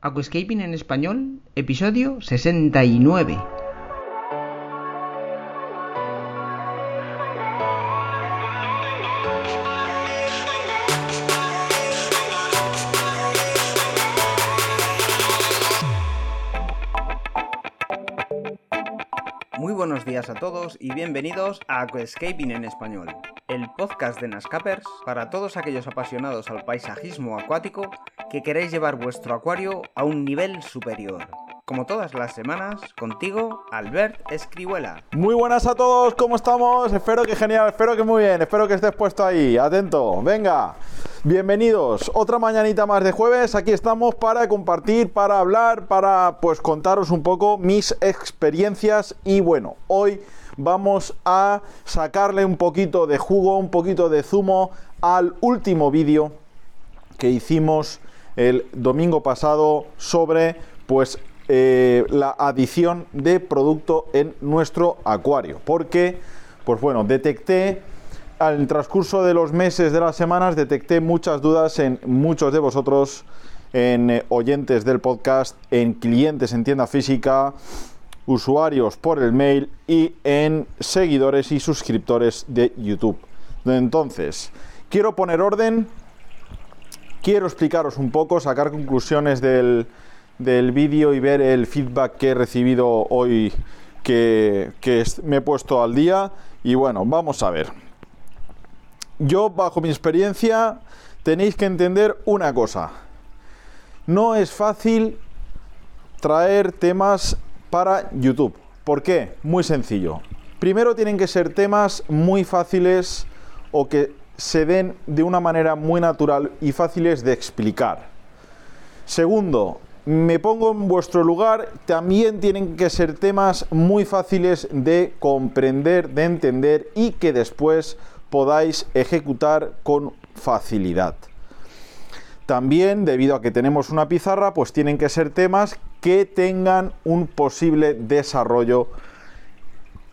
Aquascaping en español, episodio 69. Muy buenos días a todos y bienvenidos a Aquascaping en español, el podcast de Nascapers para todos aquellos apasionados al paisajismo acuático que queréis llevar vuestro acuario a un nivel superior. Como todas las semanas, contigo, Albert Escribuela. Muy buenas a todos, ¿cómo estamos? Espero que genial, espero que muy bien, espero que estés puesto ahí, atento, venga. Bienvenidos, otra mañanita más de jueves, aquí estamos para compartir, para hablar, para pues contaros un poco mis experiencias y bueno, hoy vamos a sacarle un poquito de jugo, un poquito de zumo al último vídeo que hicimos el domingo pasado sobre pues eh, la adición de producto en nuestro acuario. Porque, pues bueno, detecté al transcurso de los meses, de las semanas, detecté muchas dudas en muchos de vosotros, en eh, oyentes del podcast, en clientes en tienda física, usuarios por el mail y en seguidores y suscriptores de YouTube. Entonces, quiero poner orden, quiero explicaros un poco, sacar conclusiones del, del vídeo y ver el feedback que he recibido hoy que, que me he puesto al día. Y bueno, vamos a ver. Yo, bajo mi experiencia, tenéis que entender una cosa. No es fácil traer temas para YouTube. ¿Por qué? Muy sencillo. Primero tienen que ser temas muy fáciles o que se den de una manera muy natural y fáciles de explicar. Segundo, me pongo en vuestro lugar, también tienen que ser temas muy fáciles de comprender, de entender y que después podáis ejecutar con facilidad. También, debido a que tenemos una pizarra, pues tienen que ser temas que tengan un posible desarrollo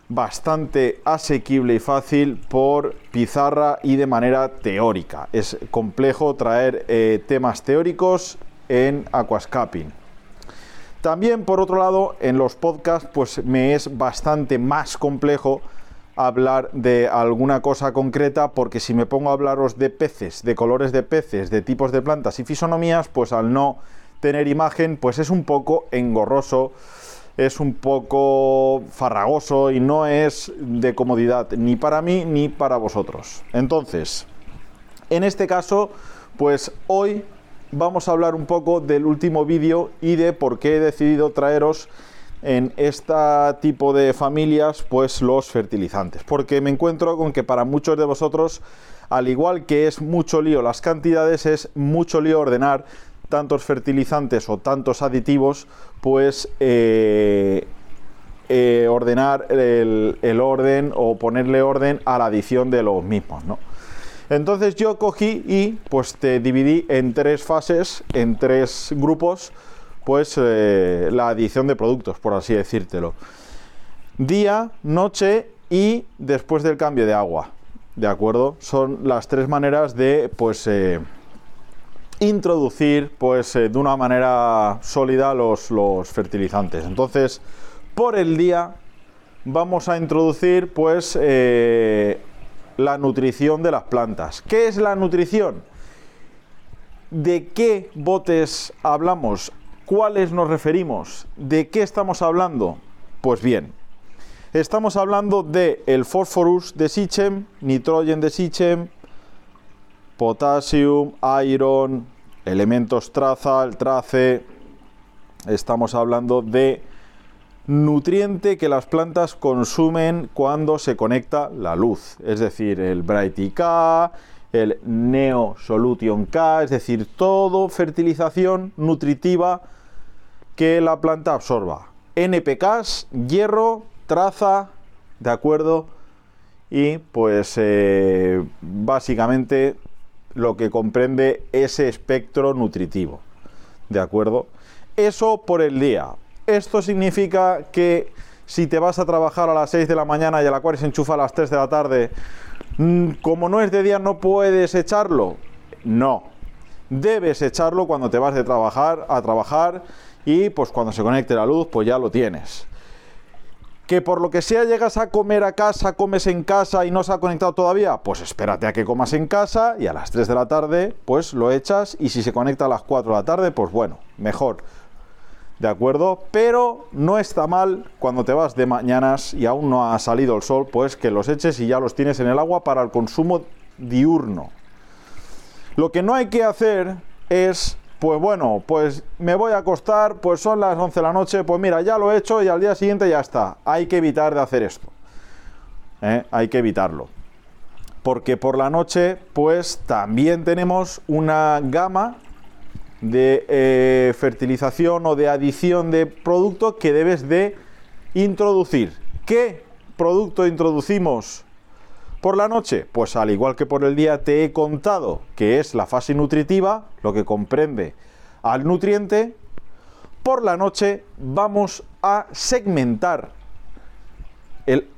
bastante asequible y fácil por pizarra y de manera teórica. Es complejo traer eh, temas teóricos en aquascaping. También por otro lado, en los podcasts pues me es bastante más complejo hablar de alguna cosa concreta porque si me pongo a hablaros de peces, de colores de peces, de tipos de plantas y fisonomías, pues al no tener imagen, pues es un poco engorroso, es un poco farragoso y no es de comodidad ni para mí ni para vosotros. Entonces, en este caso, pues hoy vamos a hablar un poco del último vídeo y de por qué he decidido traeros en este tipo de familias pues los fertilizantes porque me encuentro con que para muchos de vosotros al igual que es mucho lío las cantidades es mucho lío ordenar tantos fertilizantes o tantos aditivos pues eh, eh, ordenar el, orden o ponerle orden a la adición de los mismos ¿no? entonces yo cogí y pues te dividí en tres fases en tres grupos pues eh, la adición de productos, por así decírtelo. Día, noche y después del cambio de agua. ¿De acuerdo? Son las tres maneras de pues introducir pues eh, de una manera sólida los, los fertilizantes. Entonces, por el día vamos a introducir pues la nutrición de las plantas. ¿Qué es la nutrición? ¿De qué botes hablamos? ¿Cuáles nos referimos? ¿De qué estamos hablando? Pues bien, estamos hablando de el Phosphorus de Sichem, Nitrogen de Sichem, Potassium, Iron, elementos traza, el trace. Estamos hablando de nutriente que las plantas consumen cuando se conecta la luz, es decir, el Brighty K, el Neo Solution K, es decir, todo fertilización nutritiva que la planta absorba. NPKs, hierro, traza, ¿de acuerdo? Y pues eh, básicamente lo que comprende ese espectro nutritivo, ¿de acuerdo? Eso por el día. Esto significa que si te vas a trabajar a las 6 de la mañana y el acuario se enchufa a las 3 de la tarde, mm, como no es de día no puedes echarlo. No. debes echarlo cuando te vas de trabajar a trabajar y pues cuando se conecte la luz pues ya lo tienes. Que por lo que sea llegas a comer a casa, comes en casa y no se ha conectado todavía, pues espérate a que comas en casa y a las 3 de la tarde pues lo echas y si se conecta a las 4 de la tarde pues bueno, mejor. ¿De acuerdo? Pero no está mal cuando te vas de mañanas y aún no ha salido el sol, pues que los eches y ya los tienes en el agua para el consumo diurno. Lo que no hay que hacer es, pues bueno, pues me voy a acostar, pues son las 11 de la noche, pues mira, ya lo he hecho y al día siguiente ya está. Hay que evitar de hacer esto. ¿eh? Hay que evitarlo. Porque por la noche, pues también tenemos una gama de eh, fertilización o de adición de producto que debes de introducir. ¿Qué producto introducimos por la noche? Pues al igual que por el día te he contado que es la fase nutritiva, lo que comprende al nutriente, por la noche vamos a segmentar el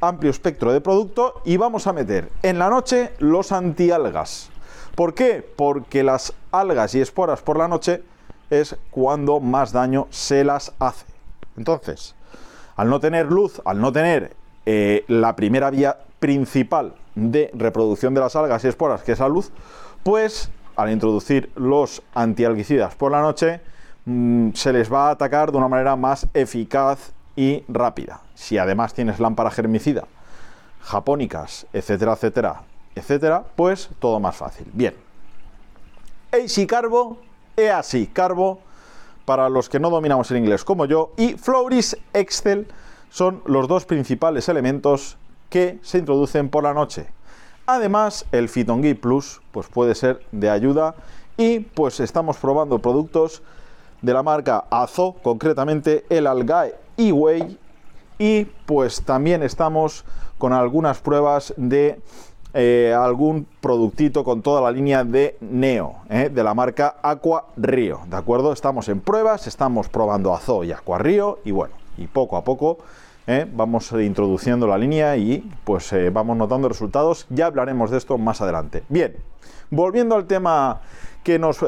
amplio espectro de producto y vamos a meter en la noche los antialgas. ¿Por qué? Porque las algas y esporas por la noche es cuando más daño se las hace. Entonces, al no tener luz, al no tener eh, la primera vía principal de reproducción de las algas y esporas, que es la luz, pues al introducir los antialgicidas por la noche, mm, se les va a atacar de una manera más eficaz y rápida. Si además tienes lámpara germicida, japónicas, etcétera, etcétera, etcétera, pues todo más fácil. Bien. AC Carbo, EASI Carbo, para los que no dominamos el inglés como yo, y Floris Excel son los dos principales elementos que se introducen por la noche. Además, el Fitongui Plus pues puede ser de ayuda y pues estamos probando productos de la marca Azo, concretamente el Algae E-Way y pues también estamos con algunas pruebas de eh, algún productito con toda la línea de Neo, eh, de la marca Aqua Río, ¿de acuerdo? Estamos en pruebas, estamos probando Azo y Aqua Río y bueno, y poco a poco eh, vamos introduciendo la línea y pues vamos notando resultados, ya hablaremos de esto más adelante. Bien, volviendo al tema que nos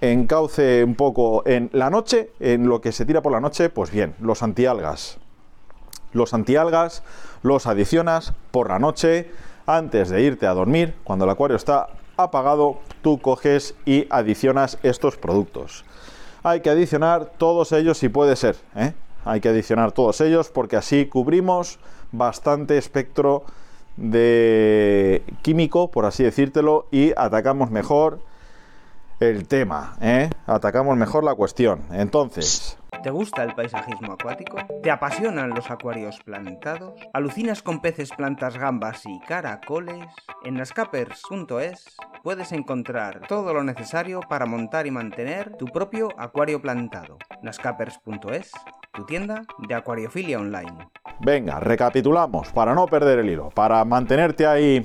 encauce un poco en la noche, en lo que se tira por la noche, pues bien, los antialgas. Los antialgas los adicionas por la noche, antes de irte a dormir, cuando el acuario está apagado, tú coges y adicionas estos productos. Hay que adicionar todos ellos si puede ser. ¿eh? Hay que adicionar todos ellos porque así cubrimos bastante espectro de químico, por así decírtelo, y atacamos mejor el tema, ¿eh? atacamos mejor la cuestión. Entonces, ¿Te gusta el paisajismo acuático? ¿Te apasionan los acuarios plantados? ¿Alucinas con peces, plantas, gambas y caracoles? En nascapers.es puedes encontrar todo lo necesario para montar y mantener tu propio acuario plantado. nascapers.es, tu tienda de acuariofilia online. Venga, recapitulamos para no perder el hilo, para mantenerte ahí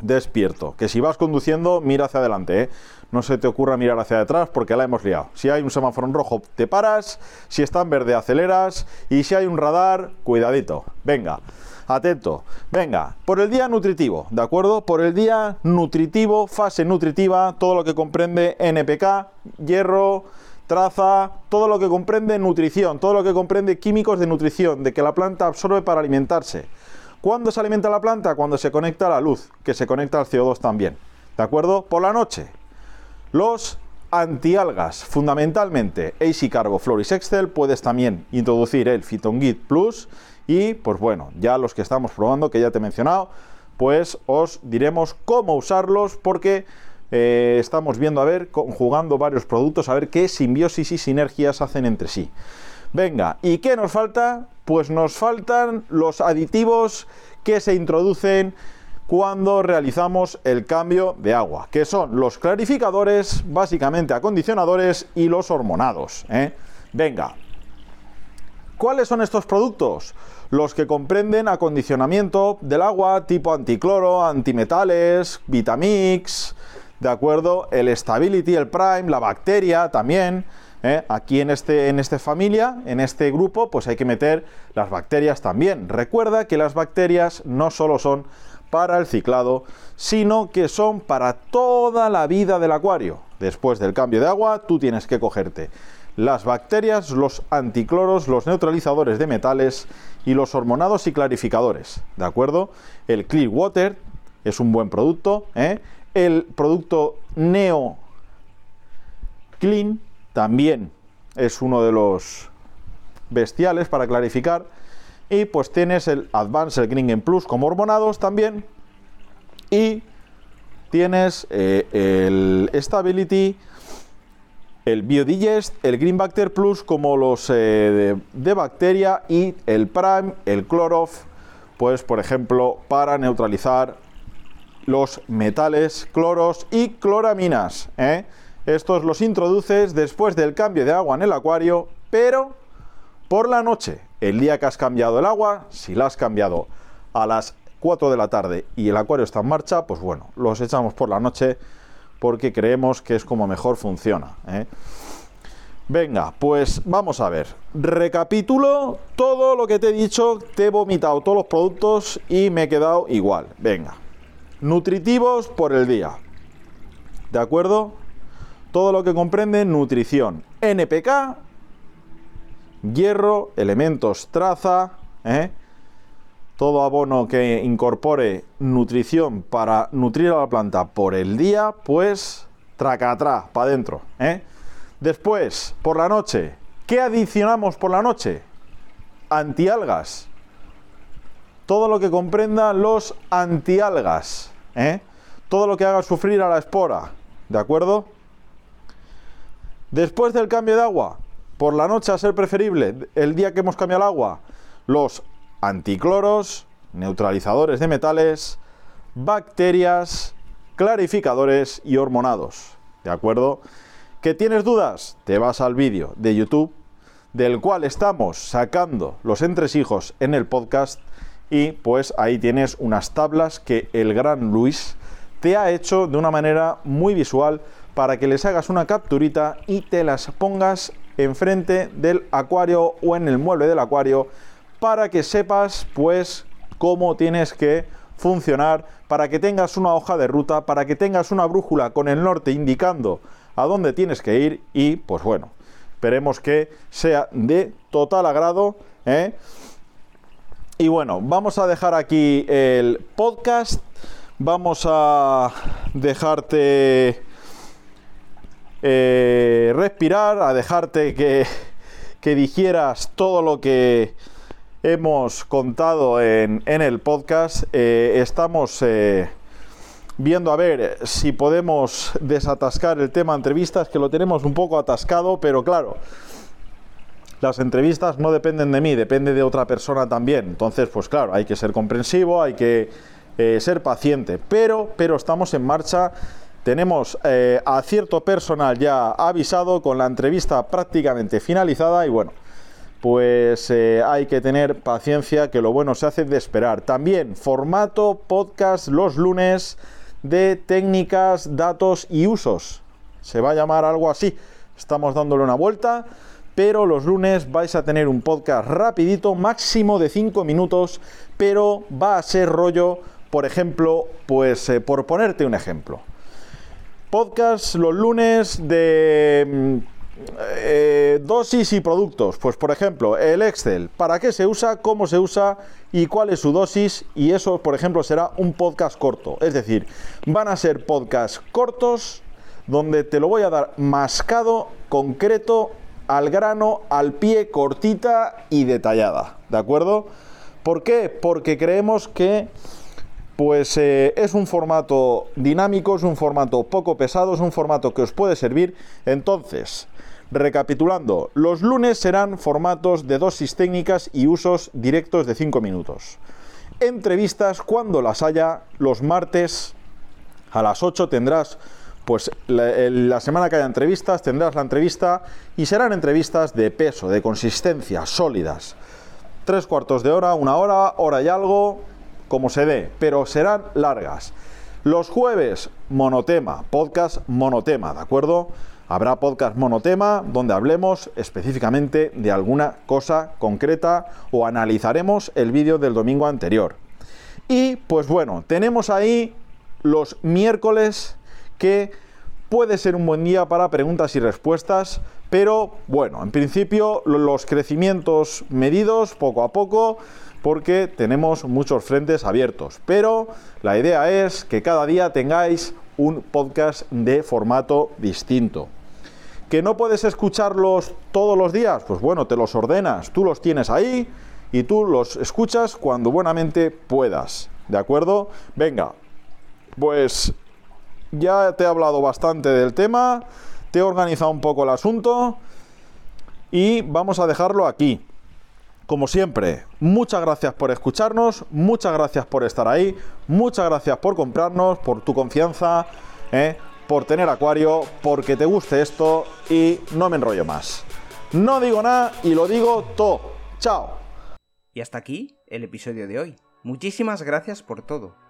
despierto. Que si vas conduciendo, mira hacia adelante, ¿eh? no se te ocurra mirar hacia atrás porque la hemos liado. Si hay un semáforo en rojo, te paras, si está en verde, aceleras y si hay un radar, cuidadito. Venga, atento. Venga, por el día nutritivo, ¿de acuerdo? Por el día nutritivo, fase nutritiva, todo lo que comprende NPK, hierro, traza, todo lo que comprende nutrición, todo lo que comprende químicos de nutrición, de que la planta absorbe para alimentarse. ¿Cuándo se alimenta la planta? Cuando se conecta a la luz, que se conecta al CO2 también. ¿De acuerdo? Por la noche, los antialgas, fundamentalmente AC Carbo Floris Excel, puedes también introducir el Phytongit Plus y pues bueno, ya los que estamos probando, que ya te he mencionado, pues os diremos cómo usarlos porque eh, estamos viendo a ver, conjugando varios productos, a ver qué simbiosis y sinergias hacen entre sí. Venga, ¿y qué nos falta? Pues nos faltan los aditivos que se introducen cuando realizamos el cambio de agua, que son los clarificadores, básicamente acondicionadores y los hormonados. ¿eh? Venga, ¿cuáles son estos productos? Los que comprenden acondicionamiento del agua tipo anticloro, antimetales, Vitamix, ¿de acuerdo? El Stability, el Prime, la bacteria también. ¿eh? Aquí en este, en esta familia, en este grupo, pues hay que meter las bacterias también. Recuerda que las bacterias no solo son para el ciclado, sino que son para toda la vida del acuario. Después del cambio de agua, tú tienes que cogerte las bacterias, los anticloros, los neutralizadores de metales y los hormonados y clarificadores. ¿De acuerdo? El Clear Water es un buen producto. ¿eh? El producto Neo Clean también es uno de los bestiales para clarificar. Y pues tienes el Advanced, el Green Plus como hormonados también. Y tienes eh, el Stability el Biodigest, el Green Bacter Plus como los eh, de, bacteria y el Prime, el Chlorof, pues por ejemplo para neutralizar los metales, cloros y cloraminas. ¿eh? Estos los introduces después del cambio de agua en el acuario, pero por la noche, el día que has cambiado el agua, si la has cambiado a las 4 de la tarde y el acuario está en marcha, pues bueno, los echamos por la noche porque creemos que es como mejor funciona. ¿eh? Venga, pues vamos a ver. Recapitulo todo lo que te he dicho, te he vomitado todos los productos y me he quedado igual. Venga. Nutritivos por el día. ¿De acuerdo? Todo lo que comprende nutrición. NPK, hierro, elementos traza, ¿eh? todo abono que incorpore nutrición para nutrir a la planta por el día, pues traca atrás, para adentro. ¿eh? Después, por la noche, ¿qué adicionamos por la noche? Antialgas. Todo lo que comprenda los antialgas. ¿eh? Todo lo que haga sufrir a la espora. ¿De acuerdo? Después del cambio de agua, por la noche a ser preferible, el día que hemos cambiado el agua, los anticloros, neutralizadores de metales, bacterias, clarificadores y hormonados. ¿De acuerdo? ¿Que tienes dudas? Te vas al vídeo de YouTube del cual estamos sacando los entresijos en el podcast y pues ahí tienes unas tablas que el gran Luis te ha hecho de una manera muy visual para que les hagas una capturita y te las pongas enfrente del acuario o en el mueble del acuario para que sepas pues cómo tienes que funcionar, para que tengas una hoja de ruta, para que tengas una brújula con el norte indicando a dónde tienes que ir y pues bueno, esperemos que sea de total agrado. ¿eh? Y bueno, vamos a dejar aquí el podcast, vamos a dejarte eh, respirar, a dejarte que, que digieras todo lo que hemos contado en, el podcast. Eh, estamos eh, viendo a ver si podemos desatascar el tema entrevistas, que lo tenemos un poco atascado, pero claro, las entrevistas no dependen de mí, depende de otra persona también. Entonces, pues claro, hay que ser comprensivo, hay que eh, ser paciente, pero, pero estamos en marcha. Tenemos a cierto personal ya avisado con la entrevista prácticamente finalizada y bueno, pues eh, hay que tener paciencia, que lo bueno se hace de esperar. También formato podcast los lunes de técnicas, datos y usos. Se va a llamar algo así. Estamos dándole una vuelta, pero los lunes vais a tener un podcast rapidito, máximo de 5 minutos, pero va a ser rollo, por ejemplo, pues eh, por ponerte un ejemplo. Podcast los lunes de mm, eh, dosis y productos. Pues por ejemplo, el Excel, ¿para qué se usa? ¿Cómo se usa? ¿Y cuál es su dosis? Y eso, por ejemplo, será un podcast corto. Es decir, van a ser podcasts cortos donde te lo voy a dar mascado, concreto, al grano, al pie, cortita y detallada. ¿De acuerdo? ¿Por qué? Porque creemos que pues eh, es un formato dinámico, es un formato poco pesado, es un formato que os puede servir. Entonces, Recapitulando, los lunes serán formatos de dosis técnicas y usos directos de 5 minutos. Entrevistas cuando las haya, los martes a las 8 tendrás, pues la, semana que haya entrevistas, tendrás la entrevista y serán entrevistas de peso, de consistencia, sólidas. Tres cuartos de hora, una hora, hora y algo, como se dé, pero serán largas. Los jueves, monotema, podcast monotema, ¿de acuerdo? Habrá podcast monotema donde hablemos específicamente de alguna cosa concreta o analizaremos el vídeo del domingo anterior. Y pues bueno, tenemos ahí los miércoles que puede ser un buen día para preguntas y respuestas, pero bueno, en principio los crecimientos medidos poco a poco porque tenemos muchos frentes abiertos, pero la idea es que cada día tengáis un podcast de formato distinto. ¿Que no puedes escucharlos todos los días? Pues bueno, te los ordenas, tú los tienes ahí y tú los escuchas cuando buenamente puedas. ¿De acuerdo? Venga, pues ya te he hablado bastante del tema, te he organizado un poco el asunto y vamos a dejarlo aquí. Como siempre, muchas gracias por escucharnos, muchas gracias por estar ahí, muchas gracias por comprarnos, por tu confianza, ¿eh? por tener acuario, porque te guste esto y no me enrollo más. No digo nada y lo digo todo. Chao. Y hasta aquí el episodio de hoy. Muchísimas gracias por todo,